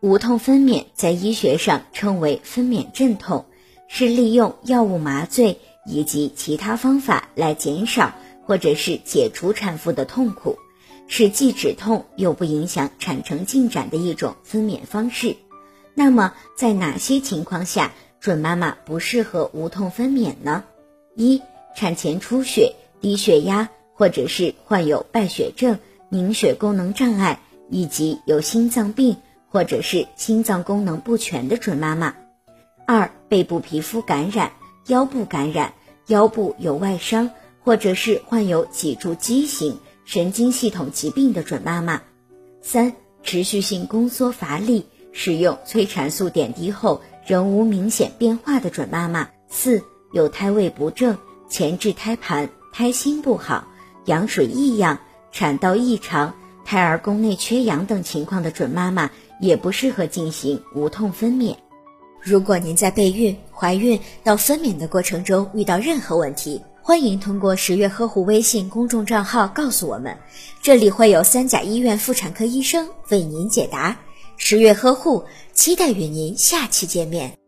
无痛分娩在医学上称为分娩镇痛，是利用药物麻醉以及其他方法来减少或者是解除产妇的痛苦，是既止痛又不影响产程进展的一种分娩方式。那么，在哪些情况下准妈妈不适合无痛分娩呢？一、产前出血、低血压，或者是患有败血症、凝血功能障碍，以及有心脏病。或者是心脏功能不全的准妈妈；二、背部皮肤感染、腰部感染、腰部有外伤，或者是患有脊柱畸形、神经系统疾病的准妈妈；三、持续性宫缩乏力，使用催产素点滴后仍无明显变化的准妈妈；四、有胎位不正、前置胎盘、胎心不好、羊水异样、产道异常、胎儿宫内缺氧等情况的准妈妈。也不适合进行无痛分娩。如果您在备孕、怀孕到分娩的过程中遇到任何问题，欢迎通过十月呵护微信公众账号告诉我们，这里会有三甲医院妇产科医生为您解答。十月呵护，期待与您下期见面。